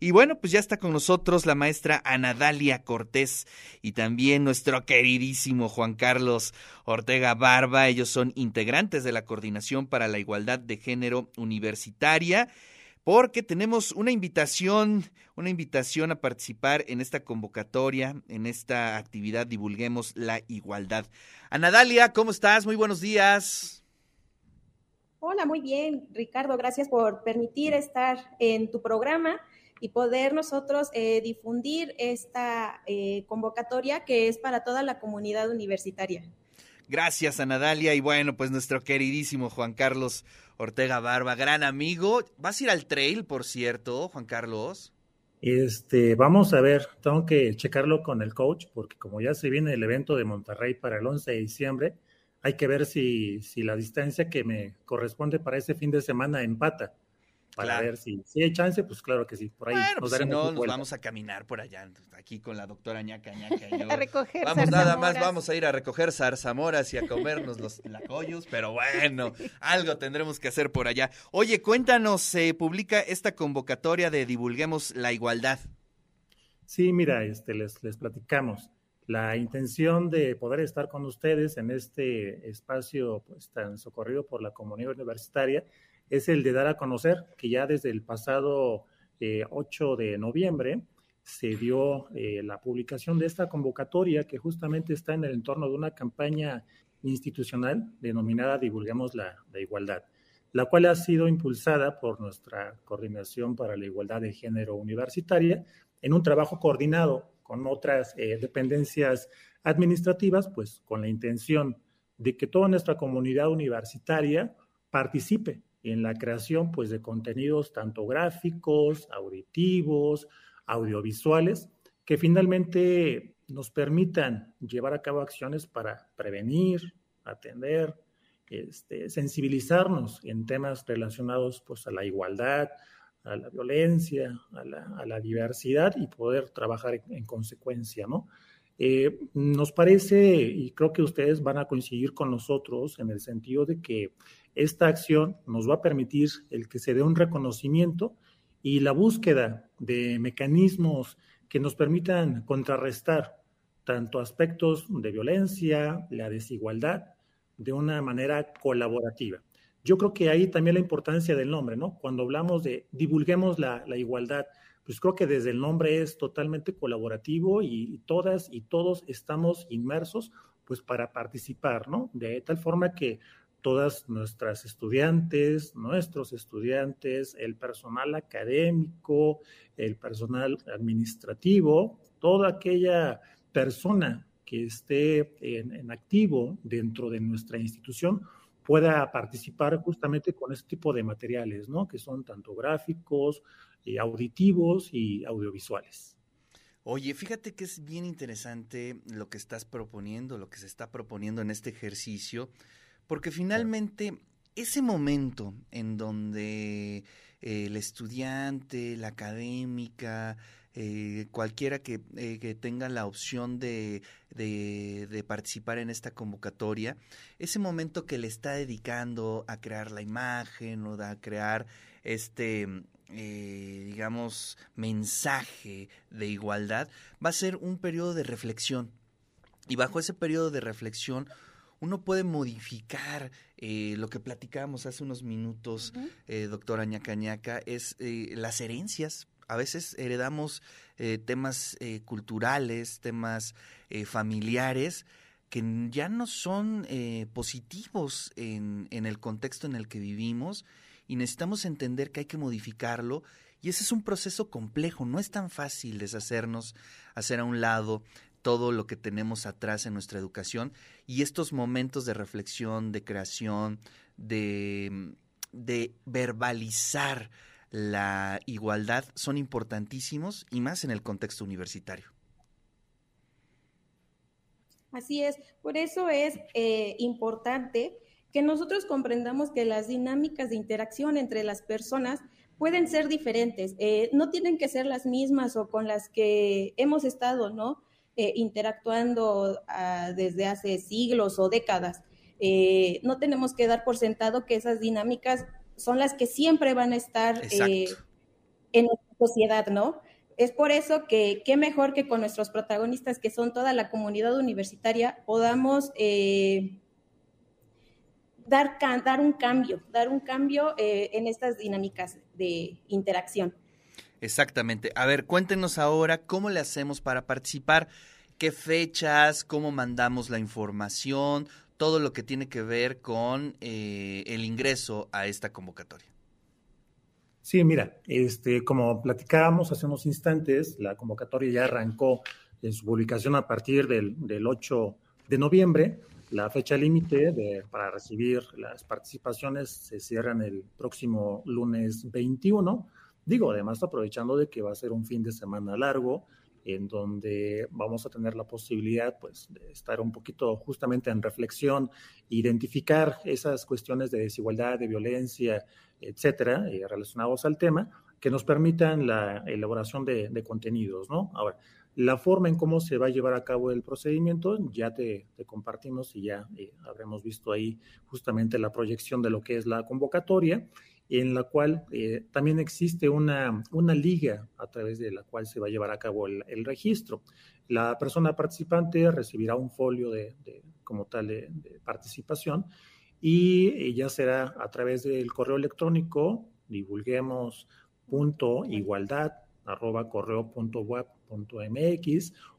Y bueno, pues ya está con nosotros la maestra Anadalia Cortés y también nuestro queridísimo Juan Carlos Ortega Barba. Ellos son integrantes de la Coordinación para la Igualdad de Género Universitaria porque tenemos una invitación, una invitación a participar en esta convocatoria, en esta actividad Divulguemos la Igualdad. Anadalia, ¿cómo estás? Muy buenos días. Hola, muy bien, Ricardo. Gracias por permitir estar en tu programa y poder nosotros eh, difundir esta eh, convocatoria que es para toda la comunidad universitaria. Gracias a Nadalia y bueno, pues nuestro queridísimo Juan Carlos Ortega Barba, gran amigo. ¿Vas a ir al trail, por cierto, Juan Carlos? Este, vamos a ver, tengo que checarlo con el coach porque como ya se viene el evento de Monterrey para el 11 de diciembre, hay que ver si, si la distancia que me corresponde para ese fin de semana empata. Para ver si, si hay chance, pues claro que sí. Por ahí nos pues si no, nos vamos a caminar por allá, aquí con la doctora ñaca ñaca. Y a recoger Vamos nada más, vamos a ir a recoger zarzamoras y a comernos los lacoyos, pero bueno, algo tendremos que hacer por allá. Oye, cuéntanos, se publica esta convocatoria de Divulguemos la Igualdad. Sí, mira, este, les, les platicamos la intención de poder estar con ustedes en este espacio pues, tan socorrido por la comunidad universitaria es el de dar a conocer que ya desde el pasado 8 eh, de noviembre se dio eh, la publicación de esta convocatoria que justamente está en el entorno de una campaña institucional denominada Divulguemos la, la Igualdad, la cual ha sido impulsada por nuestra Coordinación para la Igualdad de Género Universitaria en un trabajo coordinado con otras eh, dependencias administrativas, pues con la intención de que toda nuestra comunidad universitaria participe en la creación pues de contenidos tanto gráficos, auditivos, audiovisuales, que finalmente nos permitan llevar a cabo acciones para prevenir, atender, este, sensibilizarnos en temas relacionados pues a la igualdad, a la violencia, a la, diversidad y poder trabajar en, consecuencia, ¿no? Eh, nos parece, y creo que ustedes van a coincidir con nosotros en el sentido de que esta acción nos va a permitir el que se dé un reconocimiento y la búsqueda de mecanismos que nos permitan contrarrestar tanto aspectos de violencia, la desigualdad, de una manera colaborativa. Yo creo que ahí también la importancia del nombre, ¿no? Cuando hablamos de divulguemos la, igualdad, pues creo que desde el nombre es totalmente colaborativo y, todas y todos estamos inmersos pues para participar, ¿no? De tal forma que todas nuestras estudiantes, nuestros estudiantes, el personal académico, el personal administrativo, toda aquella persona que esté en activo dentro de nuestra institución, pueda participar justamente con este tipo de materiales, ¿no? Que son tanto gráficos, eh, auditivos y audiovisuales. Oye, fíjate que es bien interesante lo que estás proponiendo, lo que se está proponiendo en este ejercicio, porque finalmente ese momento en donde el estudiante, la académica, eh, cualquiera que, eh, que, tenga la opción de, de, participar en esta convocatoria, ese momento que le está dedicando a crear la imagen o a crear este, eh, digamos, mensaje de igualdad, va a ser un periodo de reflexión. Y bajo ese periodo de reflexión, uno puede modificar lo que platicábamos hace unos minutos, doctora Ñacañaca, es las herencias a veces heredamos eh, temas eh, culturales, temas eh, familiares que ya no son positivos en, el contexto en el que vivimos y necesitamos entender que hay que modificarlo y ese es un proceso complejo, no es tan fácil deshacernos, hacer a un lado todo lo que tenemos atrás en nuestra educación y estos momentos de reflexión, de creación, de, de verbalizar la igualdad son importantísimos y más en el contexto universitario. Así es, por eso es eh, importante que nosotros comprendamos que las dinámicas de interacción entre las personas pueden ser diferentes, eh, no tienen que ser las mismas o con las que hemos estado, ¿no? Eh, interactuando ah, desde hace siglos o décadas. no tenemos que dar por sentado que esas dinámicas son las que siempre van a estar eh, en nuestra sociedad, ¿no? Es por eso que qué mejor que con nuestros protagonistas, que son toda la comunidad universitaria, podamos eh, dar, dar un cambio, dar un cambio eh, en estas dinámicas de interacción. Exactamente. A ver, cuéntenos ahora cómo le hacemos para participar, qué fechas, cómo mandamos la información, todo lo que tiene que ver con eh, el ingreso a esta convocatoria. Sí, mira, este, como platicábamos hace unos instantes, la convocatoria ya arrancó en su publicación a partir del, del 8 de noviembre. La fecha límite para recibir las participaciones se cierran el próximo lunes 21. Digo, además aprovechando de que va a ser un fin de semana largo, en donde vamos a tener la posibilidad pues, de estar un poquito justamente en reflexión, identificar esas cuestiones de desigualdad, de violencia, etcétera, eh, relacionados al tema, que nos permitan la elaboración de, contenidos, ¿no? Ahora, la forma en cómo se va a llevar a cabo el procedimiento, ya te, compartimos y ya eh, habremos visto ahí justamente la proyección de lo que es la convocatoria en la cual eh, también existe una, una, liga a través de la cual se va a llevar a cabo el, registro. La persona participante recibirá un folio de, como tal de, participación y eh, ya será a través del correo electrónico divulguemos igualdad arroba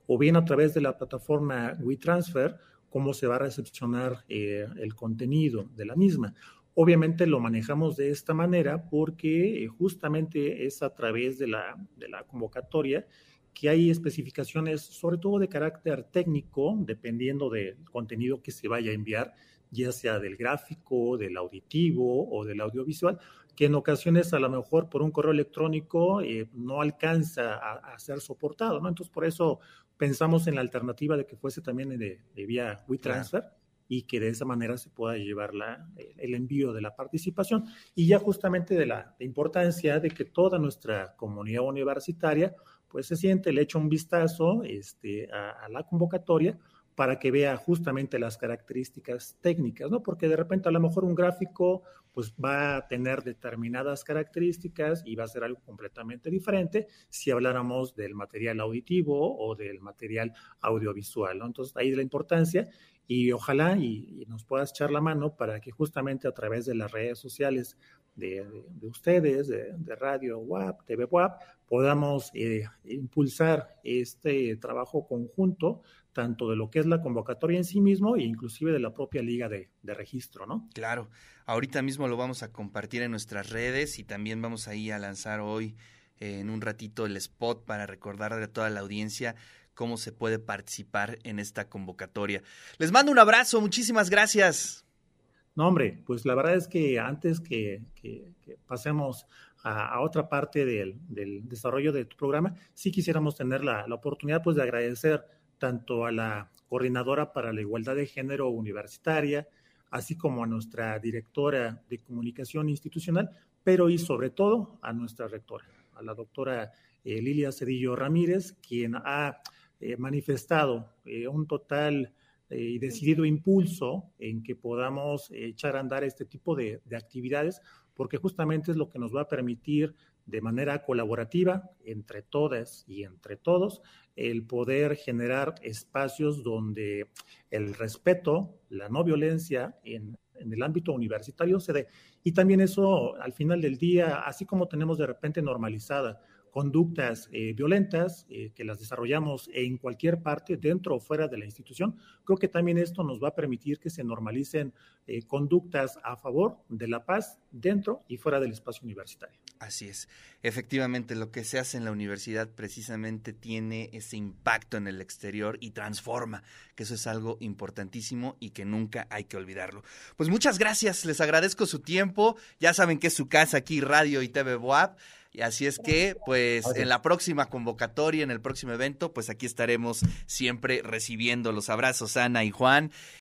o bien a través de la plataforma WeTransfer cómo se va a recepcionar eh, el contenido de la misma. Obviamente lo manejamos de esta manera porque eh, justamente es a través de la, de la convocatoria que hay especificaciones, sobre todo de carácter técnico, dependiendo del contenido que se vaya a enviar, ya sea del gráfico, del auditivo o del audiovisual, que en ocasiones a lo mejor por un correo electrónico eh, no alcanza a, ser soportado, ¿no? Entonces por eso pensamos en la alternativa de que fuese también de, vía WeTransfer y que de esa manera se pueda llevar la, el envío de la participación y ya justamente de la importancia de que toda nuestra comunidad universitaria pues se siente, le echa un vistazo este, a, la convocatoria para que vea justamente las características técnicas, ¿no? Porque de repente a lo mejor un gráfico pues va a tener determinadas características y va a ser algo completamente diferente si habláramos del material auditivo o del material audiovisual, ¿no? Entonces ahí la importancia y ojalá y, nos puedas echar la mano para que justamente a través de las redes sociales de, ustedes, de, Radio WAP, TV WAP, podamos eh, impulsar este trabajo conjunto, tanto de lo que es la convocatoria en sí mismo e inclusive de la propia liga de, de registro, ¿no? Claro, ahorita mismo lo vamos a compartir en nuestras redes y también vamos ahí a lanzar hoy eh, en un ratito el spot para recordarle a toda la audiencia cómo se puede participar en esta convocatoria. Les mando un abrazo, muchísimas gracias. No, hombre, pues la verdad es que antes que, pasemos a, otra parte del, desarrollo de tu programa, sí quisiéramos tener la, oportunidad pues, de agradecer tanto a la coordinadora para la igualdad de género universitaria, así como a nuestra directora de comunicación institucional, pero y sobre todo a nuestra rectora, a la doctora eh, Lilia Cedillo Ramírez, quien ha eh, manifestado eh, un total eh, y decidido impulso en que podamos echar a andar este tipo de, actividades, porque justamente es lo que nos va a permitir de manera colaborativa entre todas y entre todos el poder generar espacios donde el respeto, la no violencia en, en, el ámbito universitario se dé. Y también eso, al final del día, así como tenemos de repente normalizada conductas eh, violentas eh, que las desarrollamos en cualquier parte, dentro o fuera de la institución, creo que también esto nos va a permitir que se normalicen eh, conductas a favor de la paz dentro y fuera del espacio universitario. Así es. Efectivamente, lo que se hace en la universidad precisamente tiene ese impacto en el exterior y transforma, que eso es algo importantísimo y que nunca hay que olvidarlo. Pues muchas gracias, les agradezco su tiempo. Ya saben que es su casa aquí, Radio y TV Boab. Y así es que, pues, en la próxima convocatoria, en el próximo evento, pues aquí estaremos siempre recibiendo los abrazos, Ana y Juan.